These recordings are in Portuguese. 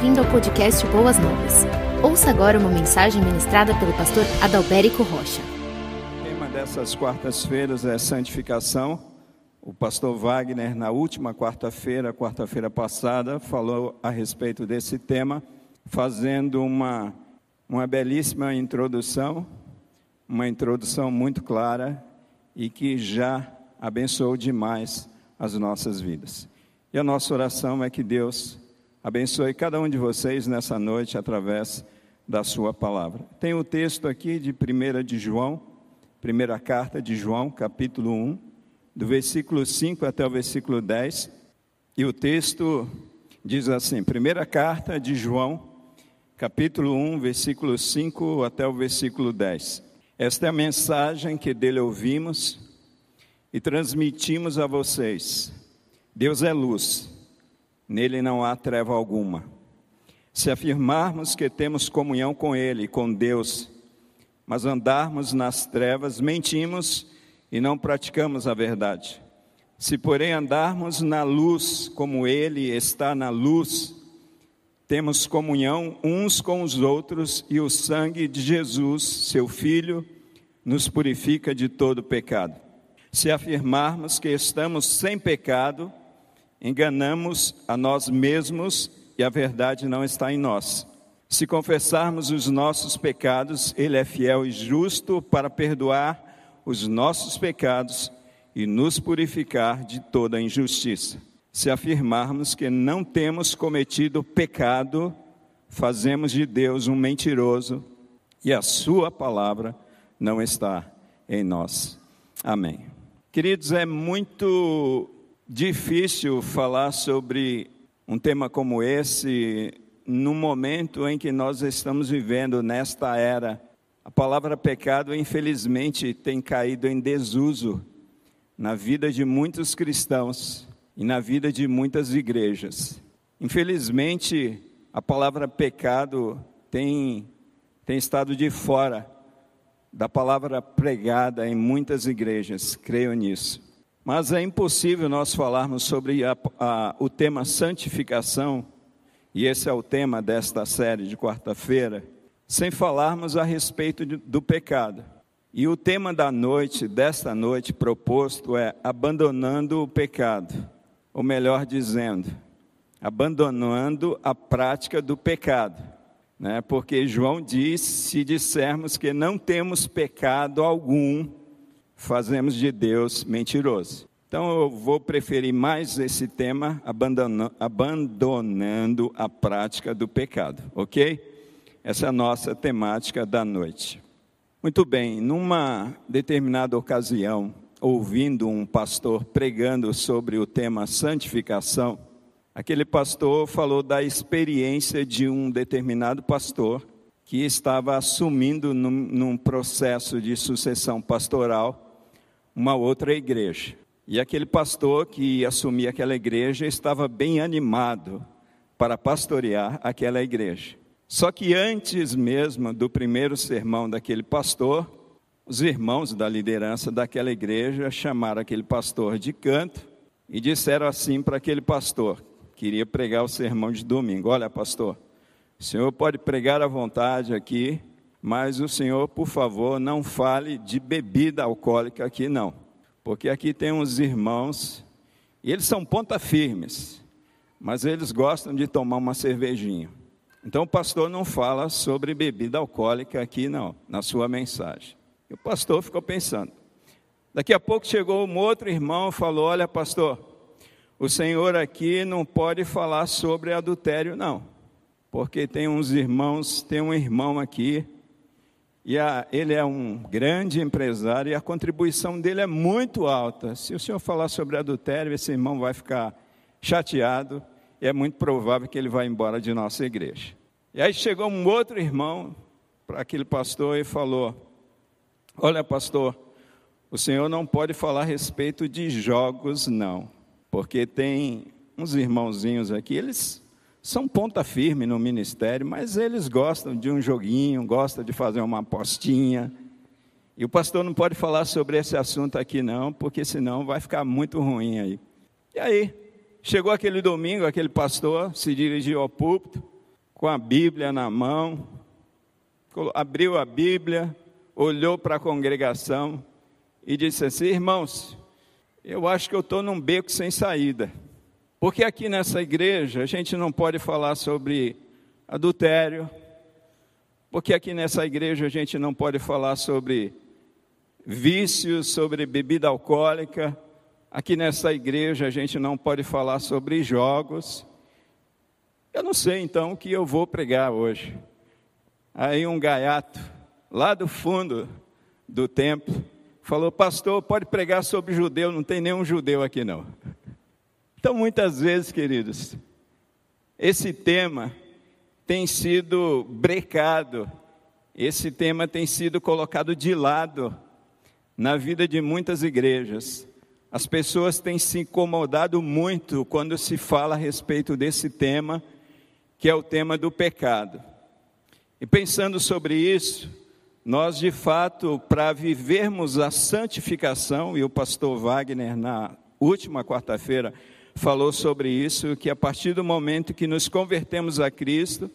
Bem-vindo ao podcast Boas Novas. Ouça agora uma mensagem ministrada pelo pastor Adalberico Rocha. O tema dessas quartas-feiras é santificação. O pastor Wagner, na última quarta-feira, quarta-feira passada, falou a respeito desse tema, fazendo uma, uma belíssima introdução, uma introdução muito clara e que já abençoou demais as nossas vidas. E a nossa oração é que Deus abençoe cada um de vocês nessa noite através da sua palavra. Tem o texto aqui de 1 de João, primeira carta de João, capítulo 1, do versículo 5 até o versículo 10. E o texto diz assim: primeira carta de João, capítulo 1, versículo 5 até o versículo 10. Esta é a mensagem que dele ouvimos e transmitimos a vocês. Deus é luz nele não há treva alguma. Se afirmarmos que temos comunhão com Ele, com Deus, mas andarmos nas trevas, mentimos e não praticamos a verdade. Se, porém, andarmos na luz, como Ele está na luz, temos comunhão uns com os outros e o sangue de Jesus, seu Filho, nos purifica de todo pecado. Se afirmarmos que estamos sem pecado, enganamos a nós mesmos e a verdade não está em nós. Se confessarmos os nossos pecados, Ele é fiel e justo para perdoar os nossos pecados e nos purificar de toda injustiça. Se afirmarmos que não temos cometido pecado, fazemos de Deus um mentiroso e a Sua palavra não está em nós. Amém. Queridos, é muito difícil falar sobre um tema como esse no momento em que nós estamos vivendo nesta era. A palavra pecado, infelizmente, tem caído em desuso na vida de muitos cristãos e na vida de muitas igrejas. Infelizmente, a palavra pecado tem, tem estado de fora da palavra pregada em muitas igrejas, creio nisso. Mas é impossível nós falarmos sobre a, a, o tema santificação, e esse é o tema desta série de quarta-feira, sem falarmos a respeito de, do pecado. E o tema da noite, desta noite proposto, é abandonando o pecado, ou melhor dizendo, abandonando a prática do pecado. Né? Porque João diz: se dissermos que não temos pecado algum, fazemos de Deus mentiroso. Então eu vou preferir mais esse tema, abandonando, a prática do pecado, ok? Essa é a nossa temática da noite. Muito bem, numa determinada ocasião, ouvindo um pastor pregando sobre o tema santificação, aquele pastor falou da experiência de um determinado pastor que estava assumindo num, num processo de sucessão pastoral uma outra igreja. E aquele pastor que assumia aquela igreja estava bem animado para pastorear aquela igreja. Só que antes mesmo do primeiro sermão daquele pastor, os irmãos da liderança daquela igreja chamaram aquele pastor de canto e disseram assim para aquele pastor, que iria pregar o sermão de domingo: Olha, pastor, o senhor pode pregar à vontade aqui, mas o senhor, por favor, não fale de bebida alcoólica aqui, não. Porque aqui tem uns irmãos, e eles são ponta firmes, mas eles gostam de tomar uma cervejinha. Então o pastor não fala sobre bebida alcoólica aqui, não, na sua mensagem. E o pastor ficou pensando. Daqui a pouco chegou um outro irmão e falou: Olha, pastor, o senhor aqui não pode falar sobre adultério, não. Porque tem uns irmãos, tem um irmão aqui e a, ele é um grande empresário e a contribuição dele é muito alta. Se o senhor falar sobre adultério, esse irmão vai ficar chateado e é muito provável que ele vá embora de nossa igreja. E aí chegou um outro irmão para aquele pastor e falou: Olha, pastor, o senhor não pode falar a respeito de jogos, não, porque tem uns irmãozinhos aqui, eles são ponta firme no ministério, mas eles gostam de um joguinho, gostam de fazer uma apostinha. E o pastor não pode falar sobre esse assunto aqui não, porque senão vai ficar muito ruim aí. E aí, chegou aquele domingo, aquele pastor se dirigiu ao púlpito com a Bíblia na mão, abriu a Bíblia, olhou para a congregação e disse assim: Irmãos, eu acho que eu estou num beco sem saída. Porque aqui nessa igreja a gente não pode falar sobre adultério, porque aqui nessa igreja a gente não pode falar sobre vícios, sobre bebida alcoólica, aqui nessa igreja a gente não pode falar sobre jogos. Eu não sei então o que eu vou pregar hoje. Aí um gaiato, lá do fundo do templo, falou: Pastor, pode pregar sobre judeu, não tem nenhum judeu aqui não. Então, muitas vezes, queridos, esse tema tem sido brecado, esse tema tem sido colocado de lado na vida de muitas igrejas. As pessoas têm se incomodado muito quando se fala a respeito desse tema, que é o tema do pecado. E pensando sobre isso, nós de fato, para vivermos a santificação, e o pastor Wagner, na última quarta-feira, falou sobre isso, que a partir do momento que nos convertemos a Cristo,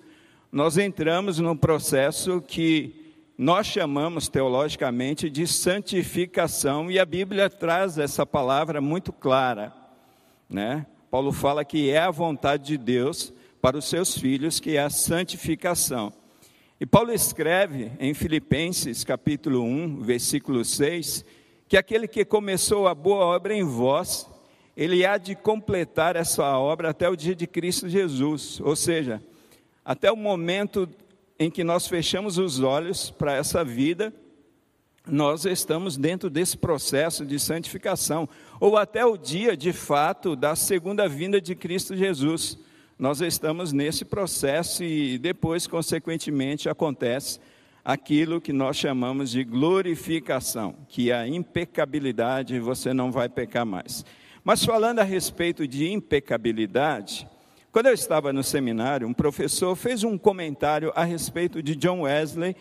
nós entramos num processo que nós chamamos teologicamente de santificação, e a Bíblia traz essa palavra muito clara, né? Paulo fala que é a vontade de Deus para os seus filhos, que é a santificação. E Paulo escreve em Filipenses capítulo 1, versículo 6, que aquele que começou a boa obra em vós, ele há de completar essa obra até o dia de Cristo Jesus, ou seja, até o momento em que nós fechamos os olhos para essa vida, nós estamos dentro desse processo de santificação, ou até o dia de fato da segunda vinda de Cristo Jesus nós estamos nesse processo e depois, consequentemente, acontece aquilo que nós chamamos de glorificação, que é a impecabilidade, você não vai pecar mais. Mas falando a respeito de impecabilidade, quando eu estava no seminário, um professor fez um comentário a respeito de John Wesley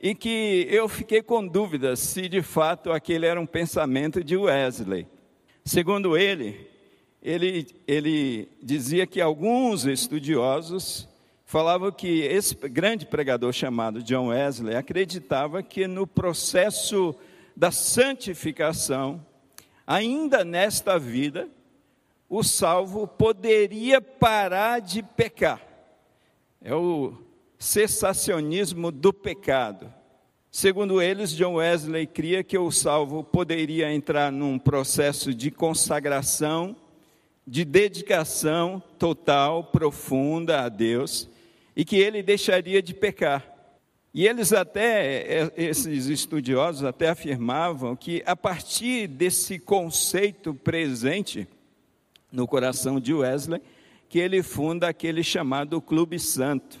e que eu fiquei com dúvidas se de fato aquele era um pensamento de Wesley. Segundo ele, ele, ele dizia que alguns estudiosos falavam que esse grande pregador chamado John Wesley acreditava que no processo da santificação, ainda nesta vida, o salvo poderia parar de pecar. É o cessacionismo do pecado. Segundo eles, John Wesley cria que o salvo poderia entrar num processo de consagração de dedicação total, profunda a Deus, e que ele deixaria de pecar. E eles até, é, esses estudiosos até afirmavam que a partir desse conceito presente no coração de Wesley, que ele funda aquele chamado Clube Santo,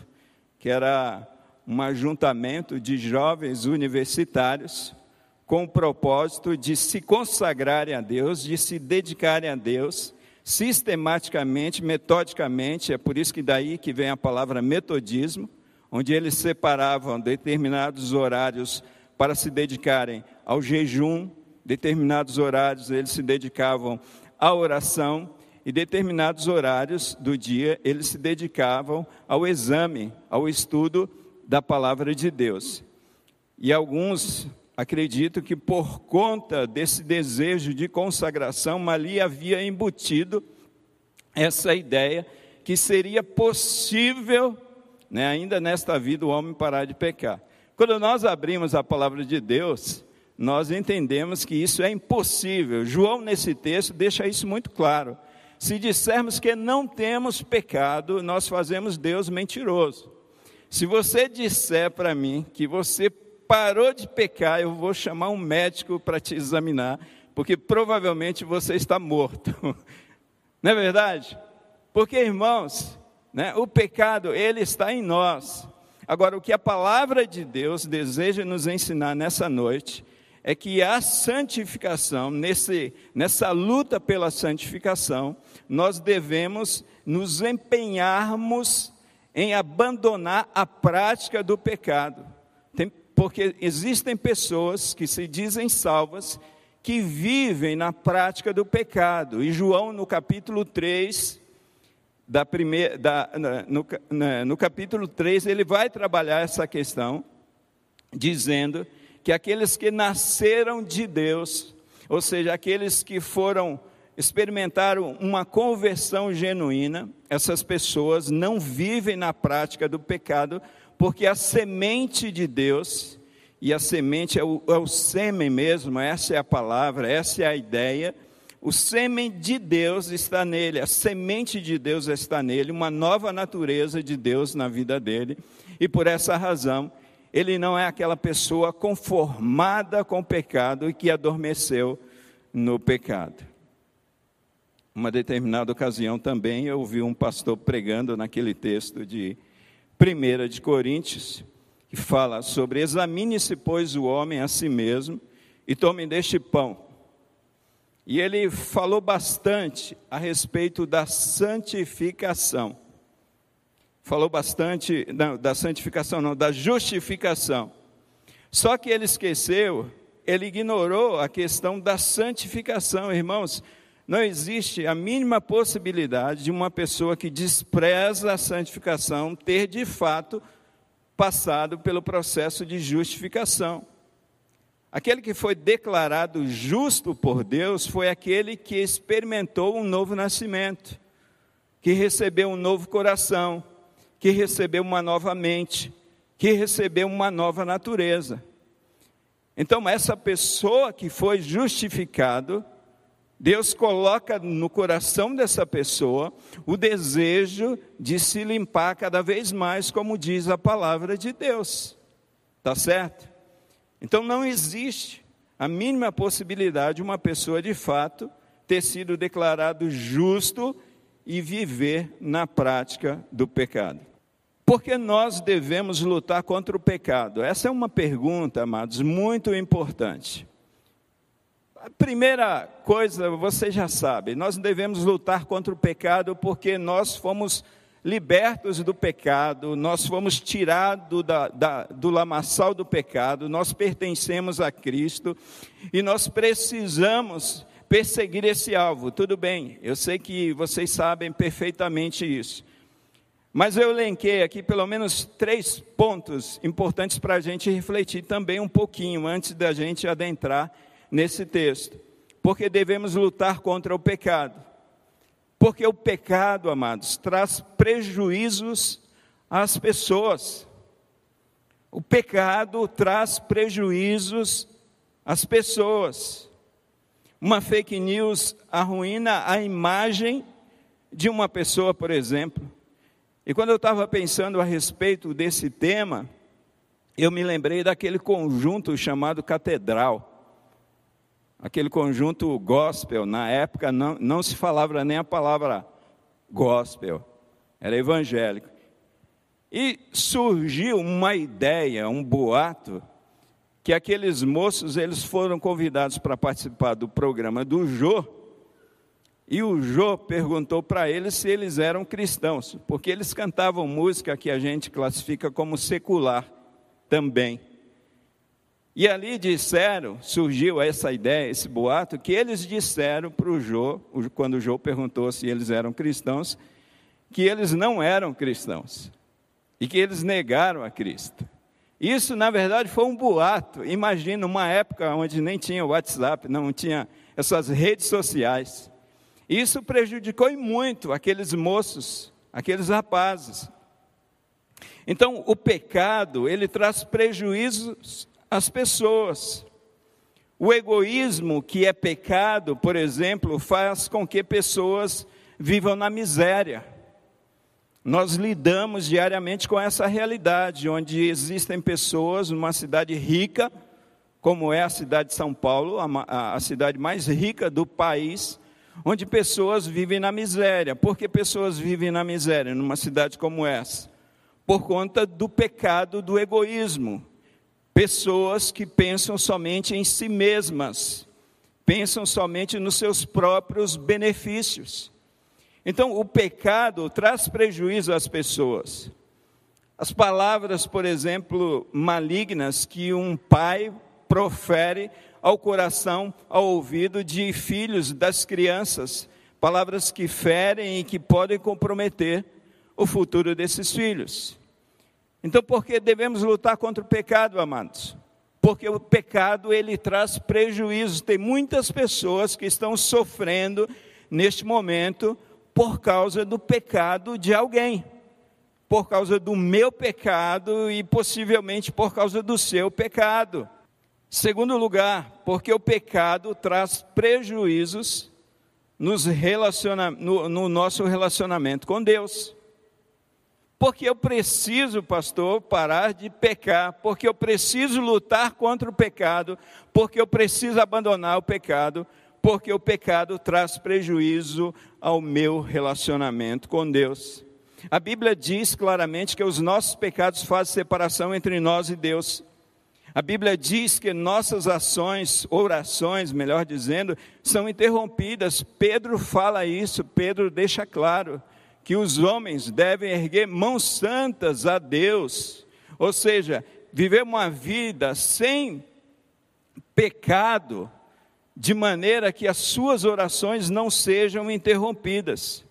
que era um ajuntamento de jovens universitários com o propósito de se consagrarem a Deus, de se dedicarem a Deus sistematicamente, metodicamente, é por isso que daí que vem a palavra metodismo, onde eles separavam determinados horários para se dedicarem ao jejum, determinados horários eles se dedicavam à oração e determinados horários do dia eles se dedicavam ao exame, ao estudo da palavra de Deus. E alguns acredito que por conta desse desejo de consagração, ali havia embutido essa ideia que seria possível, né, ainda nesta vida, o homem parar de pecar. Quando nós abrimos a palavra de Deus, nós entendemos que isso é impossível. João, nesse texto, deixa isso muito claro. Se dissermos que não temos pecado, nós fazemos Deus mentiroso. Se você disser para mim que você parou de pecar, eu vou chamar um médico para te examinar, porque provavelmente você está morto. Não é verdade? Porque, irmãos, né, o pecado, ele está em nós. Agora, o que a palavra de Deus deseja nos ensinar nessa noite é que a santificação, nesse, nessa luta pela santificação, nós devemos nos empenharmos em abandonar a prática do pecado porque existem pessoas que se dizem salvas que vivem na prática do pecado. E João, no capítulo 3, da primeira, da, no, no capítulo 3, ele vai trabalhar essa questão, dizendo que aqueles que nasceram de Deus, ou seja, aqueles que foram experimentaram uma conversão genuína, essas pessoas não vivem na prática do pecado, porque a semente de Deus, e a semente é o, é o sêmen mesmo, essa é a palavra, essa é a ideia, o sêmen de Deus está nele, a semente de Deus está nele, uma nova natureza de Deus na vida dele, e por essa razão, ele não é aquela pessoa conformada com o pecado e que adormeceu no pecado. Uma determinada ocasião também eu ouvi um pastor pregando naquele texto de 1 de Coríntios, que fala sobre examine-se, pois, o homem a si mesmo e tome deste pão e ele falou bastante a respeito da santificação. Falou bastante não, da santificação, não, da justificação. Só que ele esqueceu, ele ignorou a questão da santificação, irmãos. Não existe a mínima possibilidade de uma pessoa que despreza a santificação ter de fato passado pelo processo de justificação. Aquele que foi declarado justo por Deus foi aquele que experimentou um novo nascimento, que recebeu um novo coração, que recebeu uma nova mente, que recebeu uma nova natureza. Então, essa pessoa que foi justificado, Deus coloca no coração dessa pessoa o desejo de se limpar cada vez mais, como diz a palavra de Deus. Tá certo? Então não existe a mínima possibilidade de uma pessoa de fato ter sido declarado justo e viver na prática do pecado. Por que nós devemos lutar contra o pecado? Essa é uma pergunta, amados, muito importante. A primeira coisa, você já sabe, nós devemos lutar contra o pecado porque nós fomos libertos do pecado, nós fomos tirados da, da, do lamaçal do pecado, nós pertencemos a Cristo e nós precisamos perseguir esse alvo. Tudo bem, eu sei que vocês sabem perfeitamente isso. Mas eu elenquei aqui pelo menos três pontos importantes para a gente refletir também um pouquinho antes da gente adentrar nesse texto. Porque devemos lutar contra o pecado. Porque o pecado, amados, traz prejuízos às pessoas. O pecado traz prejuízos às pessoas. Uma fake news arruína a imagem de uma pessoa, por exemplo. E quando eu estava pensando a respeito desse tema, eu me lembrei daquele conjunto chamado Catedral aquele conjunto gospel, na época não, não se falava nem a palavra gospel, era evangélico. E surgiu uma ideia, um boato, que aqueles moços eles foram convidados para participar do programa do Jô, e o Jô perguntou para eles se eles eram cristãos, porque eles cantavam música que a gente classifica como secular também. E ali disseram, surgiu essa ideia, esse boato, que eles disseram para o Jô, quando o Jô perguntou se eles eram cristãos, que eles não eram cristãos e que eles negaram a Cristo. Isso, na verdade, foi um boato. Imagina uma época onde nem tinha WhatsApp, não tinha essas redes sociais. Isso prejudicou muito aqueles moços, aqueles rapazes. Então, o pecado, ele traz prejuízos as pessoas. O egoísmo, que é pecado, por exemplo, faz com que pessoas vivam na miséria. Nós lidamos diariamente com essa realidade, onde existem pessoas numa cidade rica, como é a cidade de São Paulo, a, a cidade mais rica do país, onde pessoas vivem na miséria. Por que pessoas vivem na miséria numa cidade como essa? Por conta do pecado do egoísmo Pessoas que pensam somente em si mesmas, pensam somente nos seus próprios benefícios. Então, o pecado traz prejuízo às pessoas. As palavras, por exemplo, malignas que um pai profere ao coração, ao ouvido de filhos das crianças, palavras que ferem e que podem comprometer o futuro desses filhos. Então, por que devemos lutar contra o pecado, amados? Porque o pecado ele traz prejuízos. Tem muitas pessoas que estão sofrendo neste momento por causa do pecado de alguém, por causa do meu pecado e possivelmente por causa do seu pecado. Segundo lugar, porque o pecado traz prejuízos nos relaciona, no, no nosso relacionamento com Deus. Porque eu preciso, pastor, parar de pecar, porque eu preciso lutar contra o pecado, porque eu preciso abandonar o pecado, porque o pecado traz prejuízo ao meu relacionamento com Deus. A Bíblia diz claramente que os nossos pecados fazem separação entre nós e Deus. A Bíblia diz que nossas ações, orações, melhor dizendo, são interrompidas. Pedro fala isso, Pedro deixa claro que os homens devem erguer mãos santas a Deus, ou seja, viver uma vida sem pecado, de maneira que as suas orações não sejam interrompidas.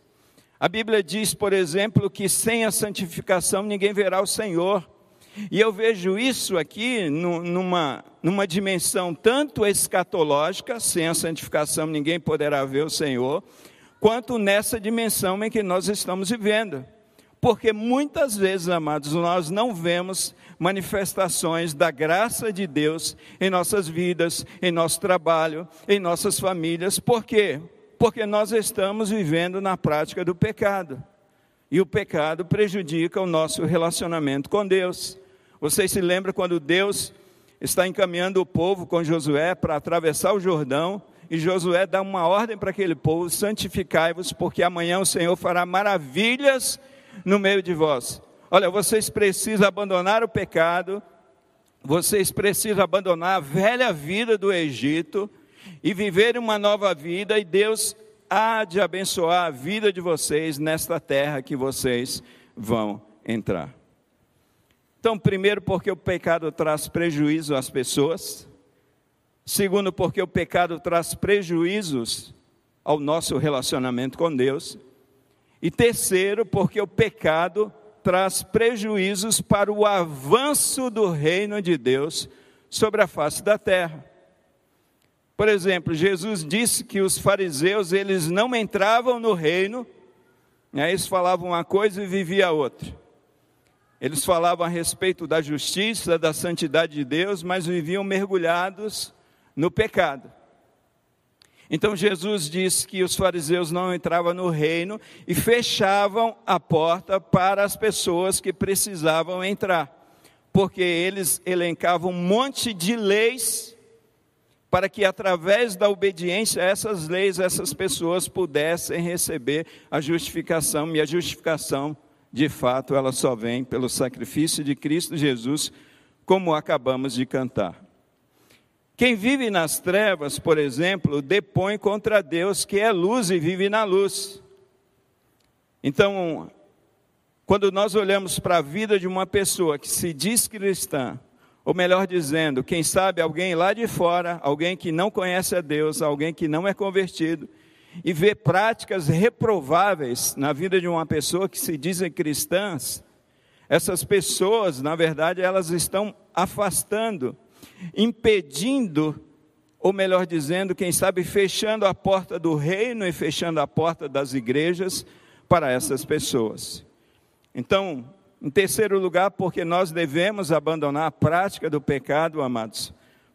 A Bíblia diz, por exemplo, que sem a santificação ninguém verá o Senhor. E eu vejo isso aqui numa, numa dimensão tanto escatológica, sem a santificação ninguém poderá ver o Senhor, quanto nessa dimensão em que nós estamos vivendo. Porque muitas vezes, amados, nós não vemos manifestações da graça de Deus em nossas vidas, em nosso trabalho, em nossas famílias. Por quê? Porque nós estamos vivendo na prática do pecado. E o pecado prejudica o nosso relacionamento com Deus. Vocês se lembram quando Deus está encaminhando o povo com Josué para atravessar o Jordão? E Josué dá uma ordem para aquele povo: santificai-vos, porque amanhã o Senhor fará maravilhas no meio de vós. Olha, vocês precisam abandonar o pecado, vocês precisam abandonar a velha vida do Egito e viver uma nova vida, e Deus há de abençoar a vida de vocês nesta terra que vocês vão entrar. Então, primeiro, porque o pecado traz prejuízo às pessoas. Segundo, porque o pecado traz prejuízos ao nosso relacionamento com Deus. E terceiro, porque o pecado traz prejuízos para o avanço do reino de Deus sobre a face da terra. Por exemplo, Jesus disse que os fariseus eles não entravam no reino, né, eles falavam uma coisa e viviam outra. Eles falavam a respeito da justiça, da santidade de Deus, mas viviam mergulhados no pecado. Então Jesus disse que os fariseus não entravam no reino e fechavam a porta para as pessoas que precisavam entrar, porque eles elencavam um monte de leis para que através da obediência a essas leis essas pessoas pudessem receber a justificação, e a justificação, de fato, ela só vem pelo sacrifício de Cristo Jesus, como acabamos de cantar. Quem vive nas trevas, por exemplo, depõe contra Deus, que é luz e vive na luz. Então, quando nós olhamos para a vida de uma pessoa que se diz cristã, ou melhor dizendo, quem sabe alguém lá de fora, alguém que não conhece a Deus, alguém que não é convertido, e vê práticas reprováveis na vida de uma pessoa que se dizem cristãs, essas pessoas, na verdade, elas estão afastando impedindo, ou melhor dizendo, quem sabe fechando a porta do reino e fechando a porta das igrejas para essas pessoas. Então, em terceiro lugar, porque nós devemos abandonar a prática do pecado, amados,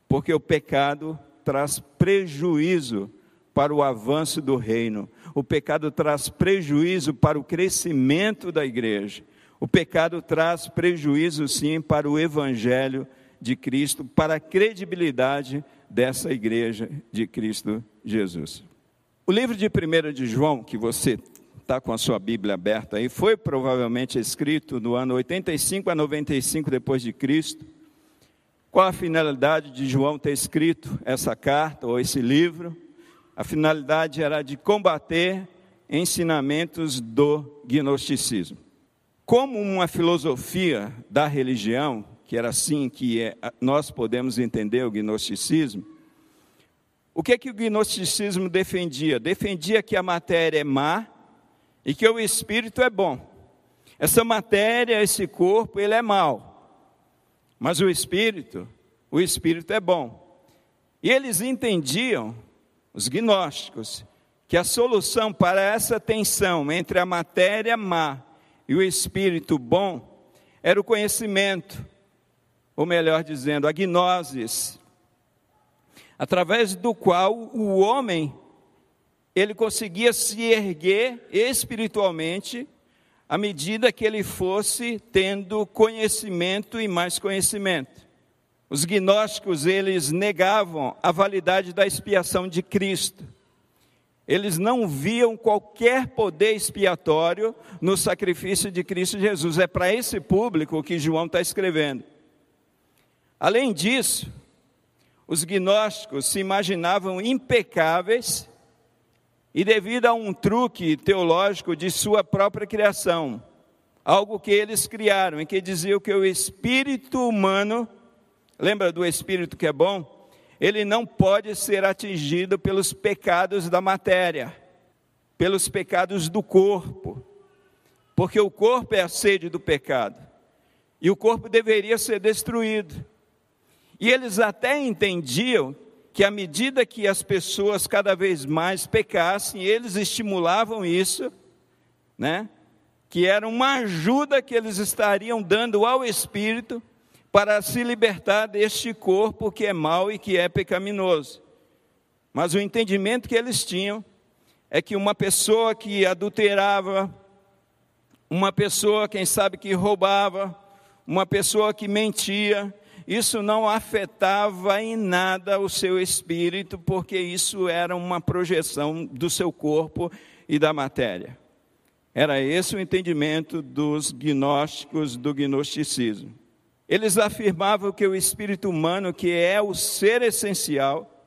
porque o pecado traz prejuízo para o avanço do reino. O pecado traz prejuízo para o crescimento da igreja. O pecado traz prejuízo, sim, para o evangelho de Cristo, para a credibilidade dessa igreja de Cristo Jesus. O livro de 1 de João, que você está com a sua Bíblia aberta aí, foi provavelmente escrito no ano 85 a 95 depois de Cristo. Qual a finalidade de João ter escrito essa carta ou esse livro? A finalidade era de combater ensinamentos do gnosticismo. Como uma filosofia da religião, que era assim que é, nós podemos entender o gnosticismo, O que, que o gnosticismo defendia? Defendia que a matéria é má e que o espírito é bom. Essa matéria, esse corpo, ele é mau. Mas o espírito, o espírito é bom. E eles entendiam, os gnósticos, que a solução para essa tensão entre a matéria má e o espírito bom era o conhecimento, ou melhor dizendo, a gnosis, através do qual o homem ele conseguia se erguer espiritualmente à medida que ele fosse tendo conhecimento e mais conhecimento. Os gnósticos, eles negavam a validade da expiação de Cristo. Eles não viam qualquer poder expiatório no sacrifício de Cristo Jesus. É para esse público que João está escrevendo. Além disso, os gnósticos se imaginavam impecáveis e devido a um truque teológico de sua própria criação, algo que eles criaram, em que diziam que o espírito humano, lembra do espírito que é bom? Ele não pode ser atingido pelos pecados da matéria, pelos pecados do corpo, porque o corpo é a sede do pecado, e o corpo deveria ser destruído. E eles até entendiam que à medida que as pessoas cada vez mais pecassem, eles estimulavam isso, né? Que era uma ajuda que eles estariam dando ao espírito para se libertar deste corpo que é mau e que é pecaminoso. Mas o entendimento que eles tinham é que uma pessoa que adulterava, uma pessoa, quem sabe, que roubava, uma pessoa que mentia, isso não afetava em nada o seu espírito, porque isso era uma projeção do seu corpo e da matéria. Era esse o entendimento dos gnósticos do gnosticismo. Eles afirmavam que o espírito humano, que é o ser essencial,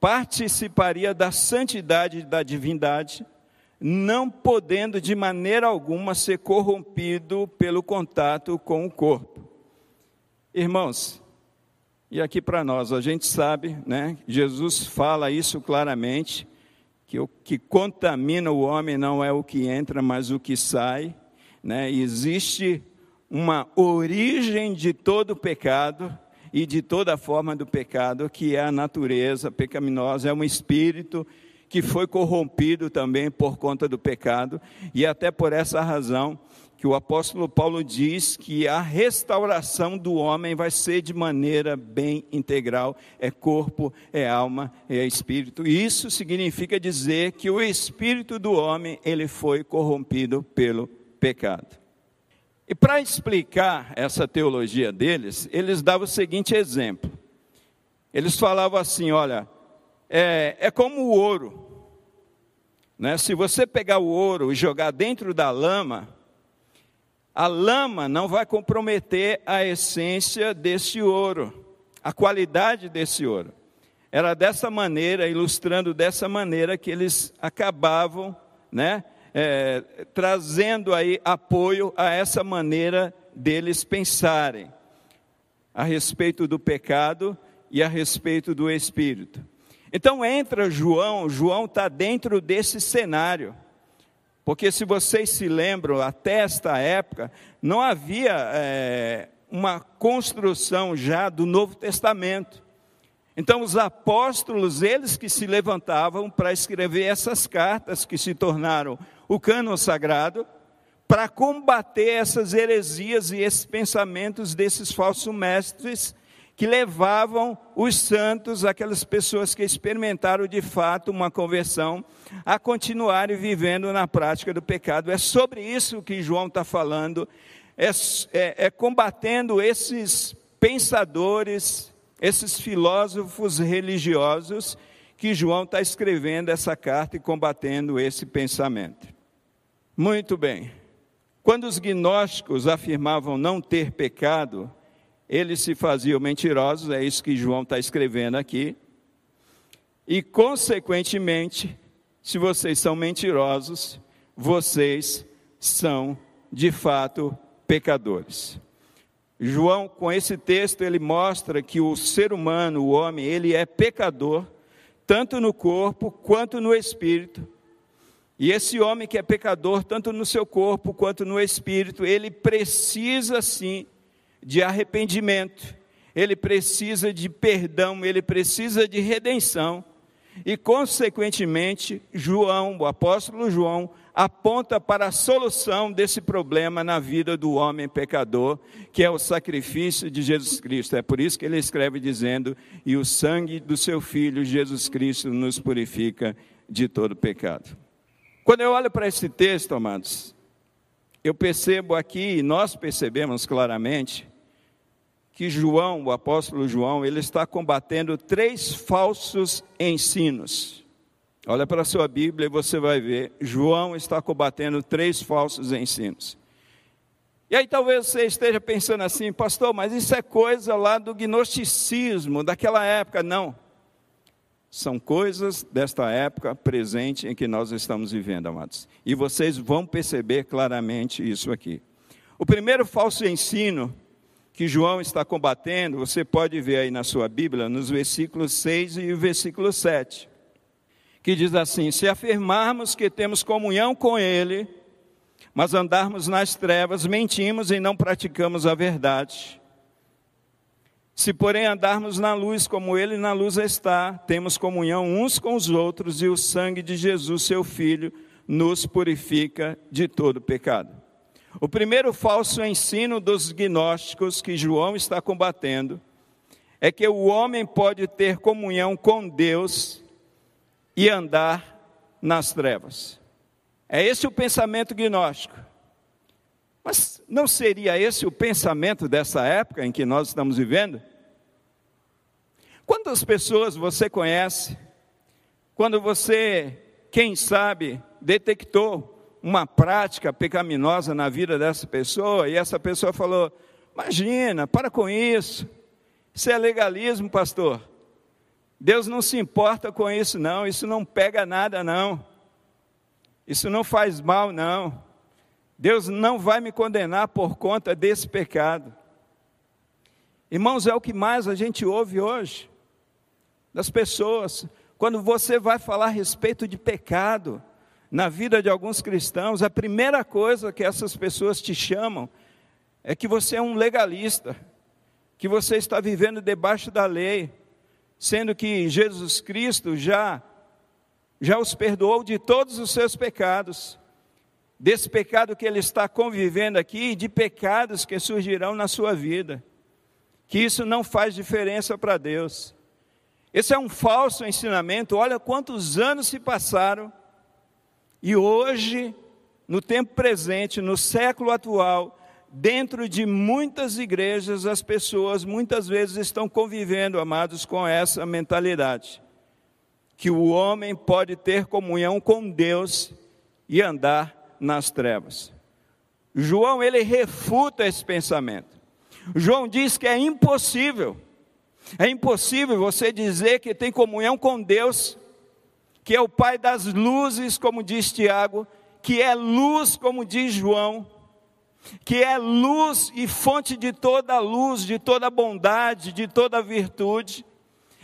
participaria da santidade da divindade, não podendo de maneira alguma ser corrompido pelo contato com o corpo. Irmãos, e aqui para nós, a gente sabe, né? Jesus fala isso claramente, que o que contamina o homem não é o que entra, mas o que sai, né? existe uma origem de todo pecado e de toda forma do pecado, que é a natureza pecaminosa, é um espírito que foi corrompido também por conta do pecado, e até por essa razão que o apóstolo Paulo diz que a restauração do homem vai ser de maneira bem integral, é corpo, é alma, é espírito. Isso significa dizer que o espírito do homem, ele foi corrompido pelo pecado. E para explicar essa teologia deles, eles davam o seguinte exemplo. Eles falavam assim, olha, é, é como o ouro. Né? Se você pegar o ouro e jogar dentro da lama, a lama não vai comprometer a essência desse ouro, a qualidade desse ouro. Era dessa maneira, ilustrando dessa maneira, que eles acabavam, né, é, trazendo aí apoio a essa maneira deles pensarem a respeito do pecado e a respeito do Espírito. Então entra João, João está dentro desse cenário. Porque se vocês se lembram, até esta época, não havia é, uma construção já do Novo Testamento. Então, os apóstolos, eles que se levantavam para escrever essas cartas que se tornaram o cânon sagrado, para combater essas heresias e esses pensamentos desses falsos mestres que levavam os santos, aquelas pessoas que experimentaram de fato uma conversão, a continuarem vivendo na prática do pecado. É sobre isso que João está falando, é, é, é combatendo esses pensadores, esses filósofos religiosos, que João está escrevendo essa carta e combatendo esse pensamento. Muito bem. Quando os gnósticos afirmavam não ter pecado, eles se faziam mentirosos, é isso que João está escrevendo aqui. E, consequentemente, se vocês são mentirosos, vocês são de fato pecadores. João, com esse texto, ele mostra que o ser humano, o homem, ele é pecador, tanto no corpo quanto no espírito. E esse homem que é pecador, tanto no seu corpo quanto no espírito, ele precisa sim de arrependimento, ele precisa de perdão, ele precisa de redenção. E, consequentemente, João, o apóstolo João, aponta para a solução desse problema na vida do homem pecador, que é o sacrifício de Jesus Cristo. É por isso que ele escreve dizendo: E o sangue do seu filho Jesus Cristo nos purifica de todo pecado. Quando eu olho para esse texto, amados, eu percebo aqui, nós percebemos claramente, que João, o apóstolo João, ele está combatendo três falsos ensinos. Olha para a sua Bíblia e você vai ver. João está combatendo três falsos ensinos. E aí talvez você esteja pensando assim, pastor, mas isso é coisa lá do gnosticismo, daquela época. Não. São coisas desta época presente em que nós estamos vivendo, amados. E vocês vão perceber claramente isso aqui. O primeiro falso ensino que João está combatendo, você pode ver aí na sua Bíblia, nos versículos 6 e o versículo 7 que diz assim: Se afirmarmos que temos comunhão com Ele, mas andarmos nas trevas, mentimos e não praticamos a verdade. Se, porém, andarmos na luz como Ele na luz está, temos comunhão uns com os outros, e o sangue de Jesus, seu Filho, nos purifica de todo pecado. O primeiro falso ensino dos gnósticos que João está combatendo é que o homem pode ter comunhão com Deus e andar nas trevas. É esse o pensamento gnóstico. Mas não seria esse o pensamento dessa época em que nós estamos vivendo? Quantas pessoas você conhece, quando você, quem sabe, detectou uma prática pecaminosa na vida dessa pessoa e essa pessoa falou: Imagina, para com isso, isso é legalismo, pastor. Deus não se importa com isso, não. Isso não pega nada, não. Isso não faz mal, não. Deus não vai me condenar por conta desse pecado. Irmãos, é o que mais a gente ouve hoje das pessoas. Quando você vai falar a respeito de pecado na vida de alguns cristãos, a primeira coisa que essas pessoas te chamam é que você é um legalista, que você está vivendo debaixo da lei sendo que Jesus Cristo já já os perdoou de todos os seus pecados. Desse pecado que ele está convivendo aqui, de pecados que surgirão na sua vida. Que isso não faz diferença para Deus. Esse é um falso ensinamento. Olha quantos anos se passaram e hoje, no tempo presente, no século atual, dentro de muitas igrejas, as pessoas muitas vezes estão convivendo, amados, com essa mentalidade. Que o homem pode ter comunhão com Deus e andar nas trevas. João, ele refuta esse pensamento. João diz que é impossível, é impossível você dizer que tem comunhão com Deus, que é o Pai das luzes, como diz Tiago, que é luz, como diz João, que é luz e fonte de toda luz, de toda bondade, de toda virtude.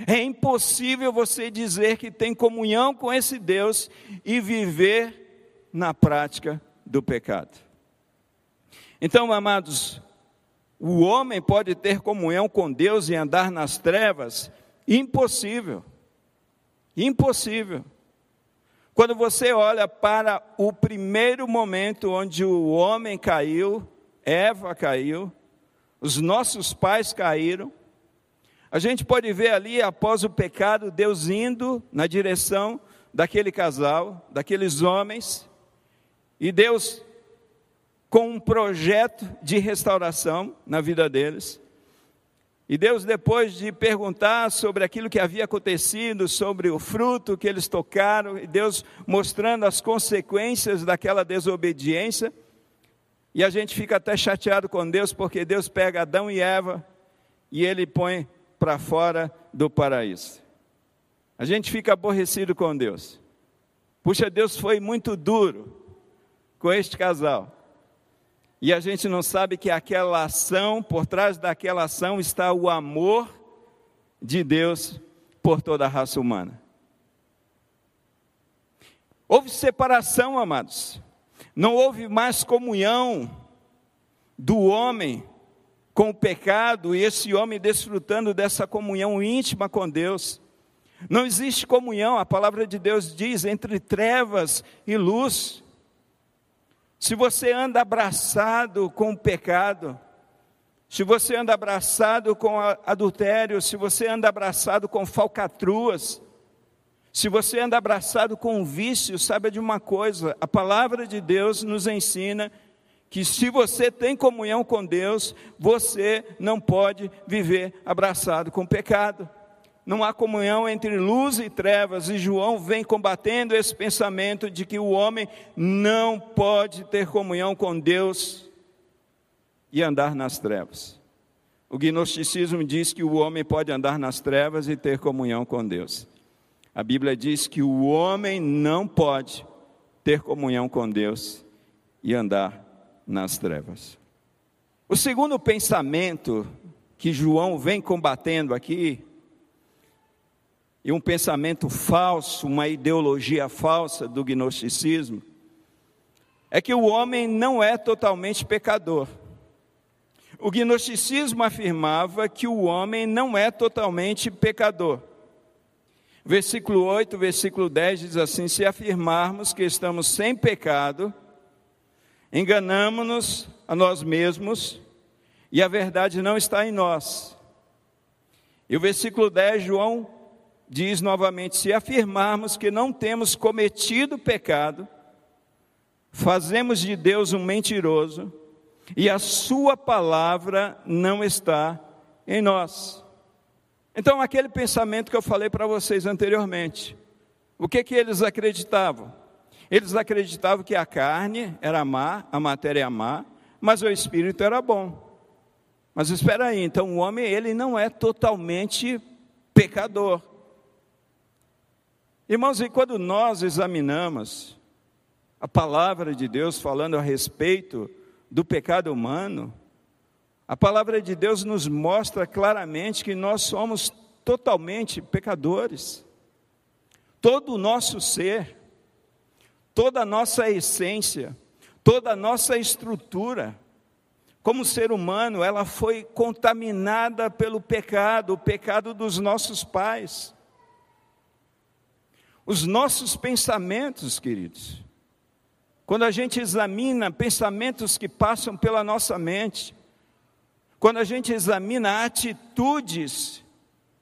É impossível você dizer que tem comunhão com esse Deus e viver na prática do pecado. Então, amados, o homem pode ter comunhão com Deus e andar nas trevas? Impossível. Impossível. Quando você olha para o primeiro momento onde o homem caiu, Eva caiu, os nossos pais caíram, a gente pode ver ali, após o pecado, Deus indo na direção daquele casal, daqueles homens, e Deus com um projeto de restauração na vida deles. E Deus, depois de perguntar sobre aquilo que havia acontecido, sobre o fruto que eles tocaram, e Deus mostrando as consequências daquela desobediência, e a gente fica até chateado com Deus, porque Deus pega Adão e Eva e ele põe para fora do paraíso. A gente fica aborrecido com Deus. Puxa, Deus foi muito duro com este casal. E a gente não sabe que aquela ação, por trás daquela ação está o amor de Deus por toda a raça humana. Houve separação, amados. Não houve mais comunhão do homem com o pecado e esse homem desfrutando dessa comunhão íntima com Deus. Não existe comunhão, a palavra de Deus diz, entre trevas e luz. Se você anda abraçado com o pecado, se você anda abraçado com adultério, se você anda abraçado com falcatruas, se você anda abraçado com vício, saiba de uma coisa: a palavra de Deus nos ensina que se você tem comunhão com Deus, você não pode viver abraçado com pecado. Não há comunhão entre luz e trevas, e João vem combatendo esse pensamento de que o homem não pode ter comunhão com Deus e andar nas trevas. O gnosticismo diz que o homem pode andar nas trevas e ter comunhão com Deus. A Bíblia diz que o homem não pode ter comunhão com Deus e andar nas trevas. O segundo pensamento que João vem combatendo aqui, e um pensamento falso, uma ideologia falsa do gnosticismo, é que o homem não é totalmente pecador. O gnosticismo afirmava que o homem não é totalmente pecador. Versículo 8, versículo 10 diz assim: Se afirmarmos que estamos sem pecado, enganamos-nos a nós mesmos e a verdade não está em nós. E o versículo 10, João diz novamente: Se afirmarmos que não temos cometido pecado, fazemos de Deus um mentiroso e a Sua palavra não está em nós. Então, aquele pensamento que eu falei para vocês anteriormente, o que que eles acreditavam? Eles acreditavam que a carne era má, a matéria é má, mas o espírito era bom. Mas espera aí, então o homem ele não é totalmente pecador. Irmãos, e quando nós examinamos a palavra de Deus falando a respeito do pecado humano, a palavra de Deus nos mostra claramente que nós somos totalmente pecadores. Todo o nosso ser, toda a nossa essência, toda a nossa estrutura, como ser humano, ela foi contaminada pelo pecado, o pecado dos nossos pais. Os nossos pensamentos, queridos, quando a gente examina pensamentos que passam pela nossa mente, quando a gente examina atitudes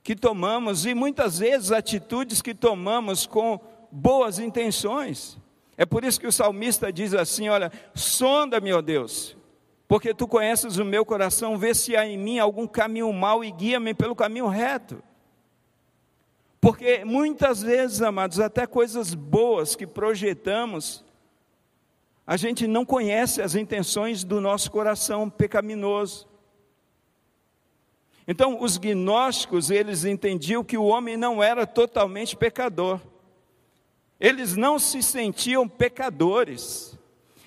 que tomamos, e muitas vezes atitudes que tomamos com boas intenções, é por isso que o salmista diz assim: Olha, sonda-me, ó Deus, porque tu conheces o meu coração, vê se há em mim algum caminho mau e guia-me pelo caminho reto. Porque muitas vezes, amados, até coisas boas que projetamos, a gente não conhece as intenções do nosso coração pecaminoso. Então, os gnósticos, eles entendiam que o homem não era totalmente pecador. Eles não se sentiam pecadores.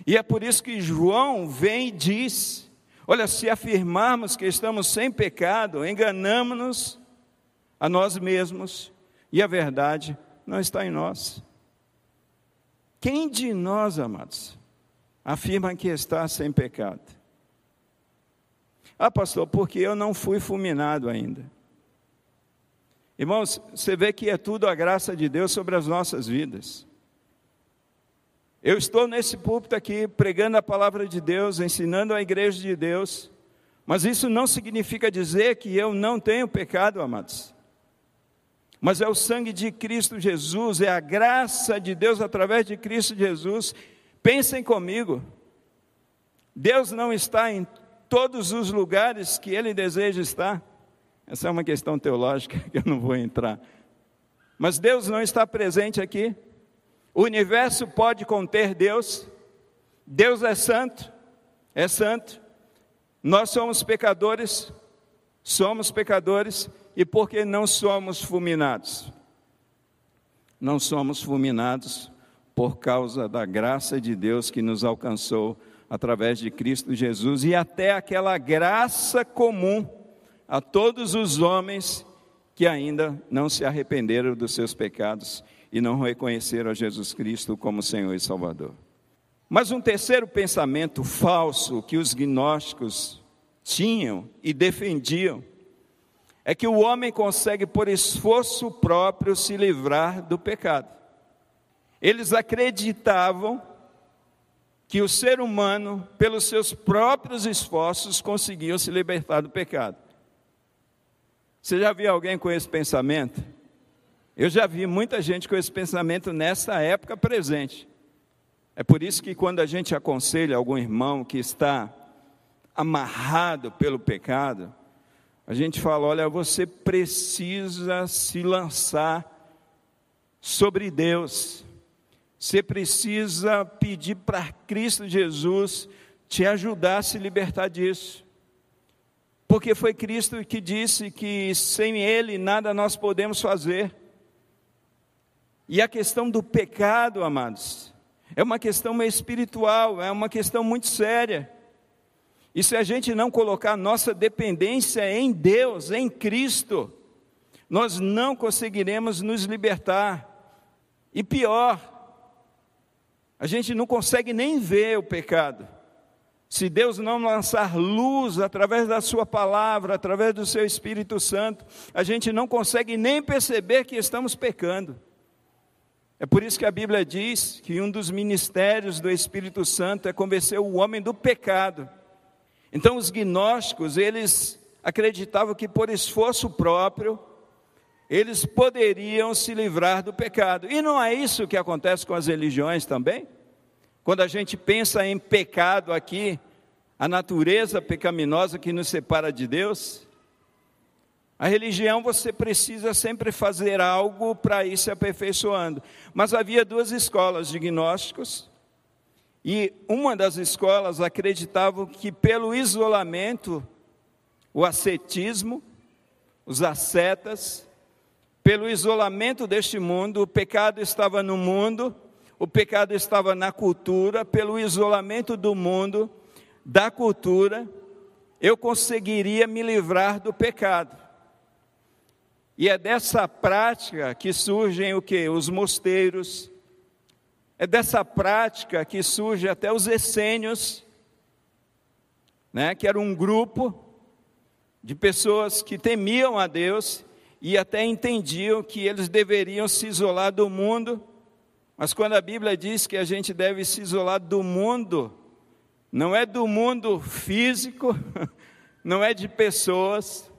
E é por isso que João vem e diz: Olha, se afirmarmos que estamos sem pecado, enganamos-nos a nós mesmos e a verdade não está em nós. Quem de nós, amados, afirma que está sem pecado? Ah, pastor, porque eu não fui fulminado ainda. Irmãos, você vê que é tudo a graça de Deus sobre as nossas vidas. Eu estou nesse púlpito aqui pregando a palavra de Deus, ensinando a igreja de Deus, mas isso não significa dizer que eu não tenho pecado, amados. Mas é o sangue de Cristo Jesus, é a graça de Deus através de Cristo Jesus. Pensem comigo. Deus não está em todos os lugares que Ele deseja estar. Essa é uma questão teológica que eu não vou entrar. Mas Deus não está presente aqui. O universo pode conter Deus. Deus é santo, é santo. Nós somos pecadores, somos pecadores, e porque não somos fulminados? Não somos fulminados por causa da graça de Deus que nos alcançou através de Cristo Jesus e até aquela graça comum a todos os homens que ainda não se arrependeram dos seus pecados e não reconheceram a Jesus Cristo como Senhor e Salvador. Mas um terceiro pensamento falso que os gnósticos tinham e defendiam é que o homem consegue, por esforço próprio, se livrar do pecado. Eles acreditavam que o ser humano, pelos seus próprios esforços, conseguia se libertar do pecado. Você já viu alguém com esse pensamento? Eu já vi muita gente com esse pensamento nessa época presente. É por isso que quando a gente aconselha algum irmão que está amarrado pelo pecado, a gente fala: olha, você precisa se lançar sobre Deus, você precisa pedir para Cristo Jesus te ajudar a se libertar disso. Porque foi Cristo que disse que sem Ele nada nós podemos fazer. E a questão do pecado, amados, é uma questão espiritual, é uma questão muito séria. E se a gente não colocar nossa dependência em Deus, em Cristo, nós não conseguiremos nos libertar. E pior, a gente não consegue nem ver o pecado. Se Deus não lançar luz através da Sua palavra, através do Seu Espírito Santo, a gente não consegue nem perceber que estamos pecando. É por isso que a Bíblia diz que um dos ministérios do Espírito Santo é convencer o homem do pecado. Então os gnósticos, eles acreditavam que por esforço próprio, eles poderiam se livrar do pecado. E não é isso que acontece com as religiões também? Quando a gente pensa em pecado aqui, a natureza pecaminosa que nos separa de Deus, a religião você precisa sempre fazer algo para ir se aperfeiçoando. Mas havia duas escolas de gnósticos, e uma das escolas acreditava que pelo isolamento, o ascetismo, os ascetas, pelo isolamento deste mundo, o pecado estava no mundo, o pecado estava na cultura, pelo isolamento do mundo, da cultura, eu conseguiria me livrar do pecado. E é dessa prática que surgem o que? Os mosteiros. É dessa prática que surge até os essênios, né, que era um grupo de pessoas que temiam a Deus e até entendiam que eles deveriam se isolar do mundo. Mas quando a Bíblia diz que a gente deve se isolar do mundo, não é do mundo físico, não é de pessoas,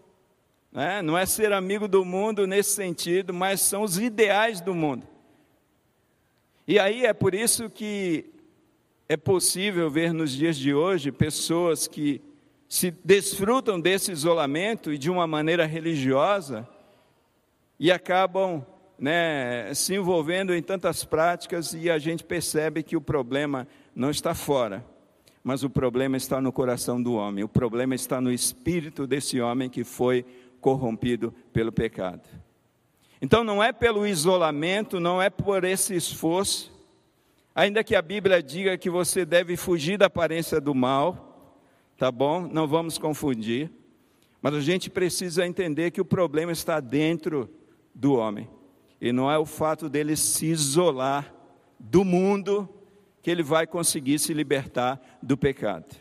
né? não é ser amigo do mundo nesse sentido, mas são os ideais do mundo. E aí é por isso que é possível ver nos dias de hoje pessoas que se desfrutam desse isolamento e de uma maneira religiosa e acabam né, se envolvendo em tantas práticas e a gente percebe que o problema não está fora, mas o problema está no coração do homem, o problema está no espírito desse homem que foi corrompido pelo pecado. Então não é pelo isolamento, não é por esse esforço, ainda que a Bíblia diga que você deve fugir da aparência do mal, tá bom? Não vamos confundir. Mas a gente precisa entender que o problema está dentro do homem. E não é o fato dele se isolar do mundo que ele vai conseguir se libertar do pecado.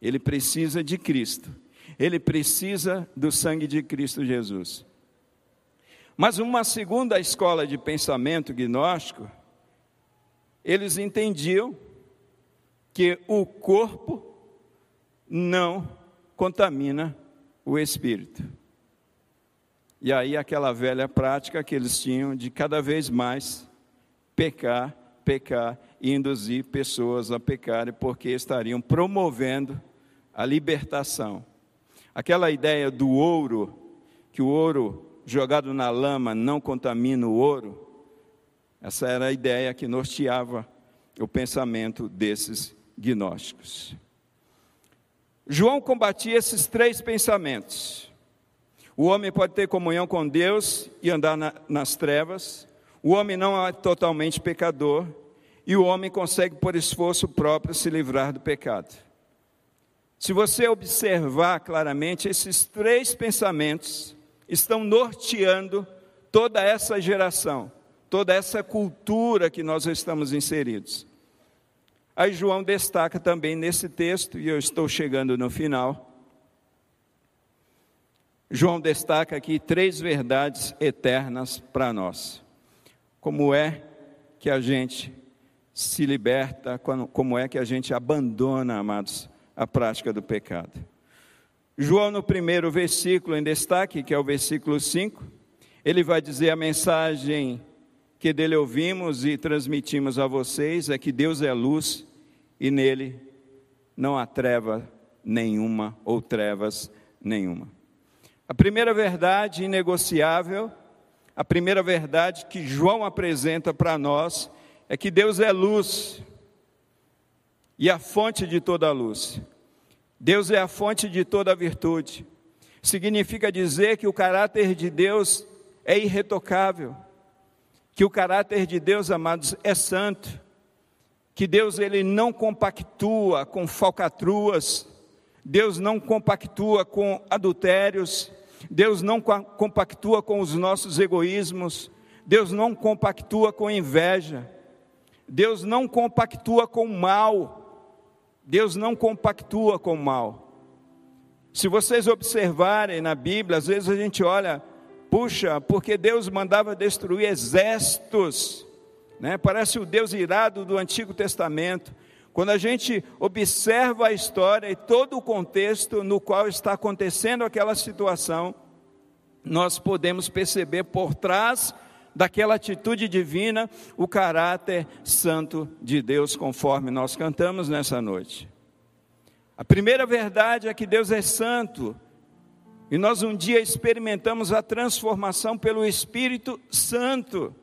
Ele precisa de Cristo ele precisa do sangue de Cristo Jesus. Mas uma segunda escola de pensamento gnóstico, eles entendiam que o corpo não contamina o espírito. E aí aquela velha prática que eles tinham de cada vez mais pecar, pecar e induzir pessoas a pecarem porque estariam promovendo a libertação Aquela ideia do ouro, que o ouro jogado na lama não contamina o ouro, essa era a ideia que norteava o pensamento desses gnósticos. João combatia esses três pensamentos. O homem pode ter comunhão com Deus e andar na, nas trevas. O homem não é totalmente pecador. E o homem consegue, por esforço próprio, se livrar do pecado. Se você observar claramente, esses três pensamentos estão norteando toda essa geração, toda essa cultura que nós estamos inseridos. Aí João destaca também nesse texto, e eu estou chegando no final. João destaca aqui três verdades eternas para nós. Como é que a gente se liberta, como é que a gente abandona, amados, a prática do pecado. João, no primeiro versículo em destaque, que é o versículo 5, ele vai dizer a mensagem que dele ouvimos e transmitimos a vocês é que Deus é luz e nele não há treva nenhuma ou trevas nenhuma. A primeira verdade inegociável, a primeira verdade que João apresenta para nós é que Deus é luz e a fonte de toda a luz. Deus é a fonte de toda a virtude. Significa dizer que o caráter de Deus é irretocável, que o caráter de Deus, amados, é santo, que Deus ele não compactua com falcatruas, Deus não compactua com adultérios, Deus não compactua com os nossos egoísmos, Deus não compactua com inveja, Deus não compactua com mal, Deus não compactua com o mal. Se vocês observarem na Bíblia, às vezes a gente olha, puxa, porque Deus mandava destruir exércitos, né? parece o Deus irado do Antigo Testamento. Quando a gente observa a história e todo o contexto no qual está acontecendo aquela situação, nós podemos perceber por trás daquela atitude divina, o caráter santo de Deus, conforme nós cantamos nessa noite. A primeira verdade é que Deus é santo, e nós um dia experimentamos a transformação pelo Espírito Santo,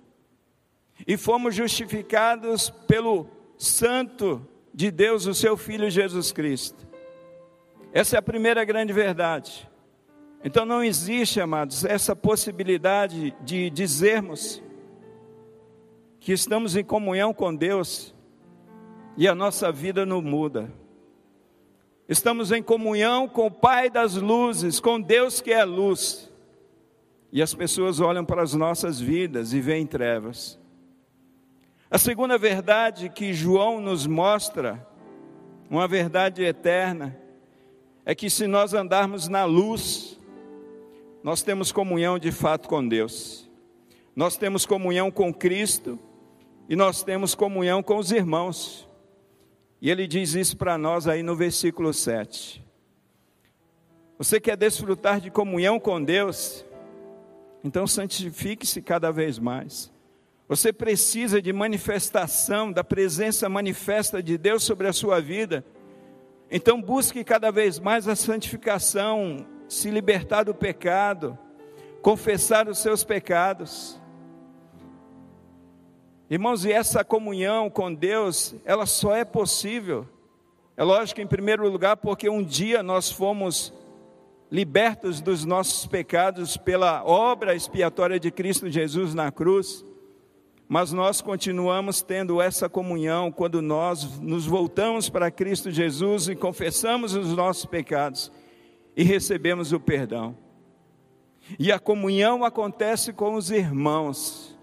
e fomos justificados pelo Santo de Deus, o seu Filho Jesus Cristo. Essa é a primeira grande verdade. Então não existe, amados, essa possibilidade de dizermos que estamos em comunhão com Deus e a nossa vida não muda. Estamos em comunhão com o Pai das luzes, com Deus que é luz. E as pessoas olham para as nossas vidas e veem trevas. A segunda verdade que João nos mostra, uma verdade eterna, é que se nós andarmos na luz, nós temos comunhão de fato com Deus, nós temos comunhão com Cristo e nós temos comunhão com os irmãos. E ele diz isso para nós aí no versículo 7. Você quer desfrutar de comunhão com Deus? Então santifique-se cada vez mais. Você precisa de manifestação, da presença manifesta de Deus sobre a sua vida. Então busque cada vez mais a santificação, se libertar do pecado, confessar os seus pecados. Irmãos, e essa comunhão com Deus, ela só é possível, é lógico, em primeiro lugar, porque um dia nós fomos libertos dos nossos pecados pela obra expiatória de Cristo Jesus na cruz, mas nós continuamos tendo essa comunhão quando nós nos voltamos para Cristo Jesus e confessamos os nossos pecados e recebemos o perdão. E a comunhão acontece com os irmãos,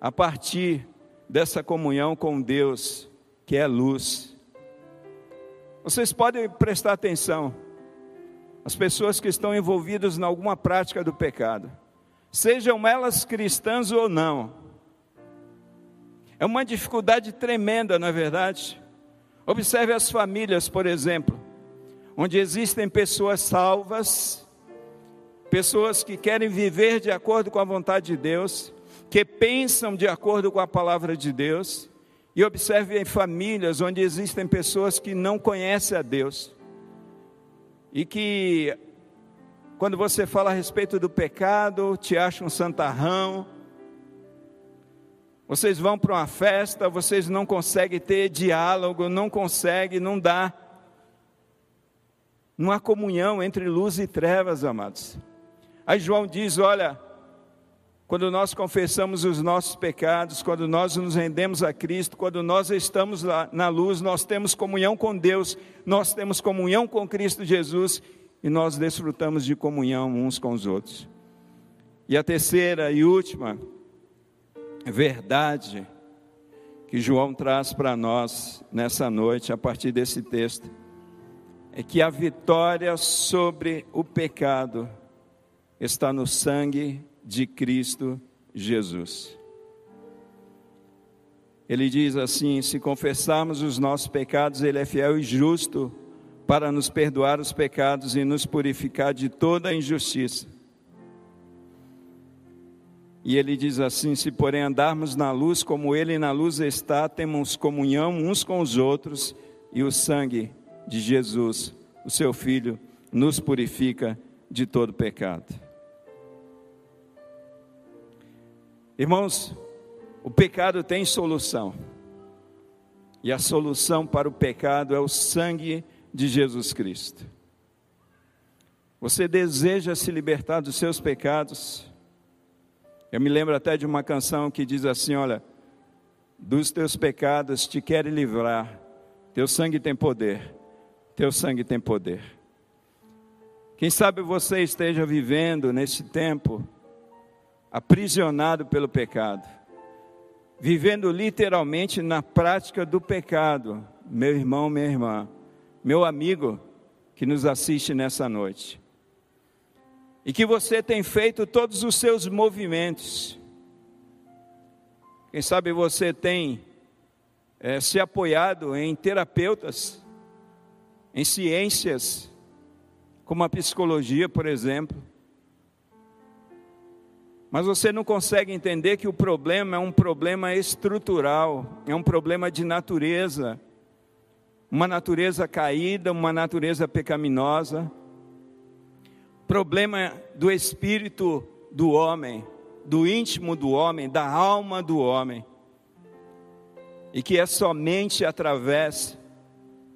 a partir dessa comunhão com Deus, que é luz. Vocês podem prestar atenção, as pessoas que estão envolvidas em alguma prática do pecado, sejam elas cristãs ou não, é uma dificuldade tremenda, na é verdade. Observe as famílias, por exemplo onde existem pessoas salvas, pessoas que querem viver de acordo com a vontade de Deus, que pensam de acordo com a palavra de Deus, e observe em famílias onde existem pessoas que não conhecem a Deus, e que, quando você fala a respeito do pecado, te acham um santarrão, vocês vão para uma festa, vocês não conseguem ter diálogo, não conseguem, não dá não há comunhão entre luz e trevas, amados. Aí João diz: olha, quando nós confessamos os nossos pecados, quando nós nos rendemos a Cristo, quando nós estamos na luz, nós temos comunhão com Deus, nós temos comunhão com Cristo Jesus e nós desfrutamos de comunhão uns com os outros. E a terceira e última verdade que João traz para nós nessa noite, a partir desse texto, é que a vitória sobre o pecado está no sangue de Cristo Jesus. Ele diz assim: se confessarmos os nossos pecados, Ele é fiel e justo para nos perdoar os pecados e nos purificar de toda injustiça. E ele diz assim: se porém andarmos na luz como Ele na luz está, temos comunhão uns com os outros, e o sangue de Jesus, o Seu Filho, nos purifica de todo pecado. Irmãos, o pecado tem solução. E a solução para o pecado é o sangue de Jesus Cristo. Você deseja se libertar dos seus pecados? Eu me lembro até de uma canção que diz assim: Olha, dos teus pecados te quero livrar, teu sangue tem poder, teu sangue tem poder. Quem sabe você esteja vivendo nesse tempo aprisionado pelo pecado vivendo literalmente na prática do pecado, meu irmão, minha irmã, meu amigo que nos assiste nessa noite. E que você tem feito todos os seus movimentos. Quem sabe você tem é, se apoiado em terapeutas, em ciências, como a psicologia, por exemplo. Mas você não consegue entender que o problema é um problema estrutural, é um problema de natureza, uma natureza caída, uma natureza pecaminosa, problema do espírito do homem, do íntimo do homem, da alma do homem, e que é somente através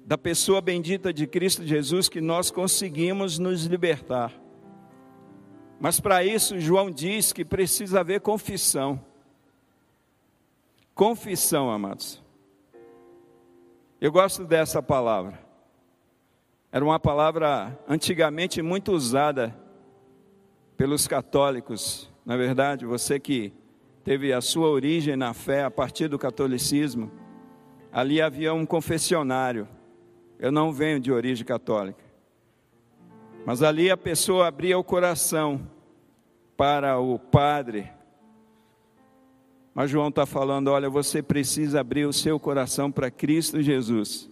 da pessoa bendita de Cristo Jesus que nós conseguimos nos libertar. Mas para isso, João diz que precisa haver confissão. Confissão, amados. Eu gosto dessa palavra. Era uma palavra antigamente muito usada pelos católicos. Na verdade, você que teve a sua origem na fé a partir do catolicismo, ali havia um confessionário. Eu não venho de origem católica. Mas ali a pessoa abria o coração para o padre. Mas João está falando: olha, você precisa abrir o seu coração para Cristo Jesus.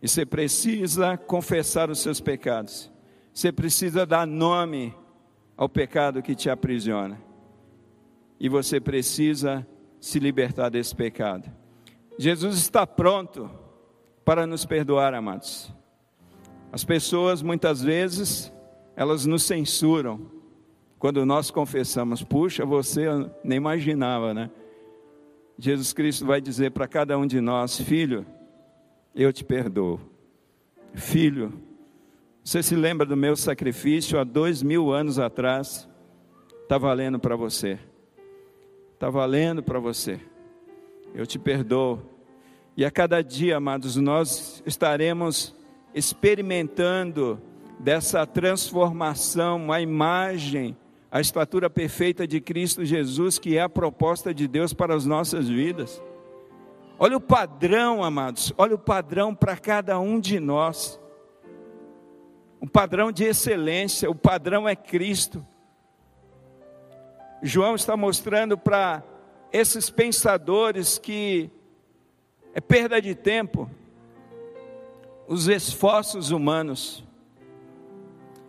E você precisa confessar os seus pecados. Você precisa dar nome ao pecado que te aprisiona. E você precisa se libertar desse pecado. Jesus está pronto para nos perdoar, amados. As pessoas muitas vezes elas nos censuram quando nós confessamos, puxa, você nem imaginava, né? Jesus Cristo vai dizer para cada um de nós: Filho, eu te perdoo. Filho, você se lembra do meu sacrifício há dois mil anos atrás? Está valendo para você. Está valendo para você. Eu te perdoo. E a cada dia, amados, nós estaremos experimentando dessa transformação, a imagem a estatura perfeita de Cristo Jesus, que é a proposta de Deus para as nossas vidas. Olha o padrão, amados, olha o padrão para cada um de nós. Um padrão de excelência, o padrão é Cristo. João está mostrando para esses pensadores que é perda de tempo, os esforços humanos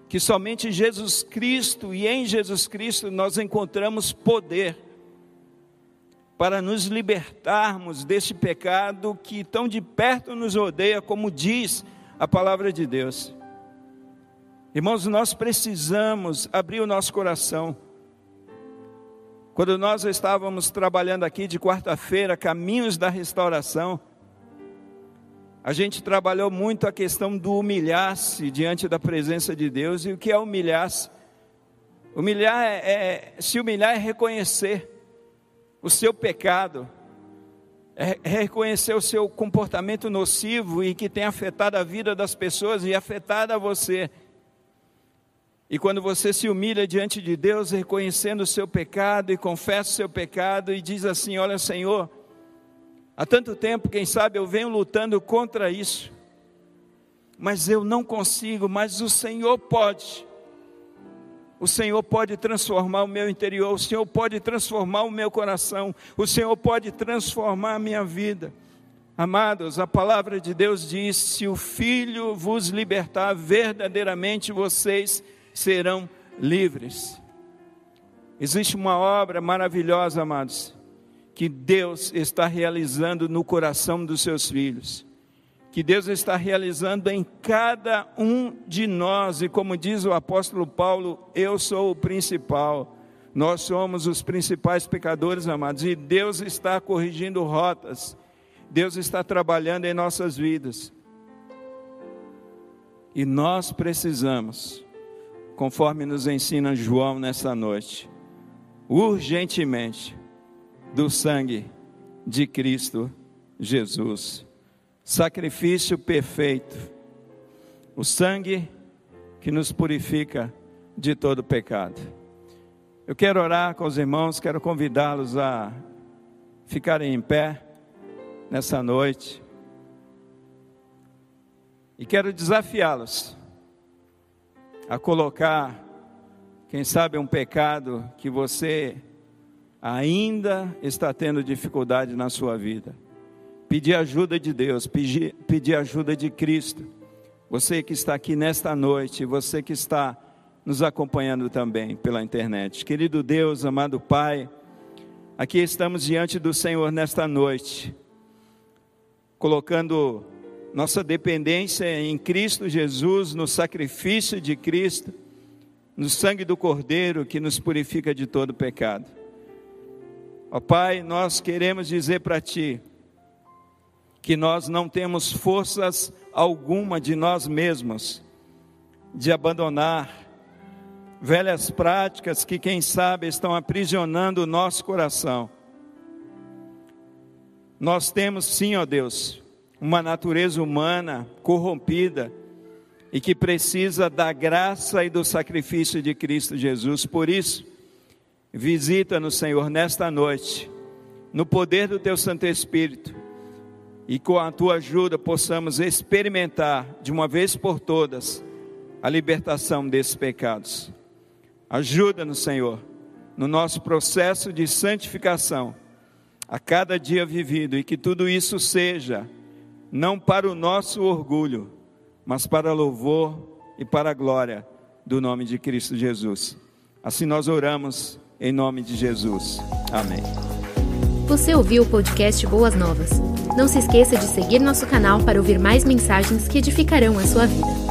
que somente Jesus Cristo e em Jesus Cristo nós encontramos poder para nos libertarmos deste pecado que tão de perto nos odeia, como diz a palavra de Deus. Irmãos, nós precisamos abrir o nosso coração. Quando nós estávamos trabalhando aqui de quarta-feira, caminhos da restauração, a gente trabalhou muito a questão do humilhar-se diante da presença de Deus. E o que é humilhar-se? Humilhar é, é, se humilhar é reconhecer o seu pecado, é, reconhecer o seu comportamento nocivo e que tem afetado a vida das pessoas e afetado a você. E quando você se humilha diante de Deus, reconhecendo o seu pecado e confessa o seu pecado e diz assim: Olha, Senhor, há tanto tempo, quem sabe, eu venho lutando contra isso, mas eu não consigo, mas o Senhor pode. O Senhor pode transformar o meu interior, o Senhor pode transformar o meu coração, o Senhor pode transformar a minha vida. Amados, a palavra de Deus diz: se o Filho vos libertar, verdadeiramente vocês serão livres. Existe uma obra maravilhosa, amados, que Deus está realizando no coração dos seus filhos, que Deus está realizando em cada um de nós, e como diz o apóstolo Paulo, eu sou o principal. Nós somos os principais pecadores, amados, e Deus está corrigindo rotas, Deus está trabalhando em nossas vidas. E nós precisamos conforme nos ensina João nessa noite, urgentemente, do sangue de Cristo Jesus. Sacrifício perfeito, o sangue que nos purifica de todo pecado. Eu quero orar com os irmãos, quero convidá-los a ficarem em pé nessa noite. E quero desafiá-los a colocar, quem sabe, um pecado que você ainda está tendo dificuldade na sua vida. Pedir ajuda de Deus, pedir, pedir ajuda de Cristo. Você que está aqui nesta noite, você que está nos acompanhando também pela internet. Querido Deus, amado Pai, aqui estamos diante do Senhor nesta noite, colocando nossa dependência em Cristo Jesus, no sacrifício de Cristo, no sangue do Cordeiro que nos purifica de todo pecado. Ó Pai, nós queremos dizer para Ti que nós não temos forças alguma de nós mesmos de abandonar velhas práticas que, quem sabe, estão aprisionando o nosso coração. Nós temos sim, ó Deus, uma natureza humana corrompida e que precisa da graça e do sacrifício de Cristo Jesus. Por isso, visita-nos, Senhor, nesta noite, no poder do Teu Santo Espírito, e com a Tua ajuda possamos experimentar de uma vez por todas a libertação desses pecados. Ajuda-nos, Senhor, no nosso processo de santificação, a cada dia vivido, e que tudo isso seja não para o nosso orgulho, mas para louvor e para a glória do nome de Cristo Jesus. Assim nós oramos em nome de Jesus. Amém. Você ouviu o podcast Boas Novas? Não se esqueça de seguir nosso canal para ouvir mais mensagens que edificarão a sua vida.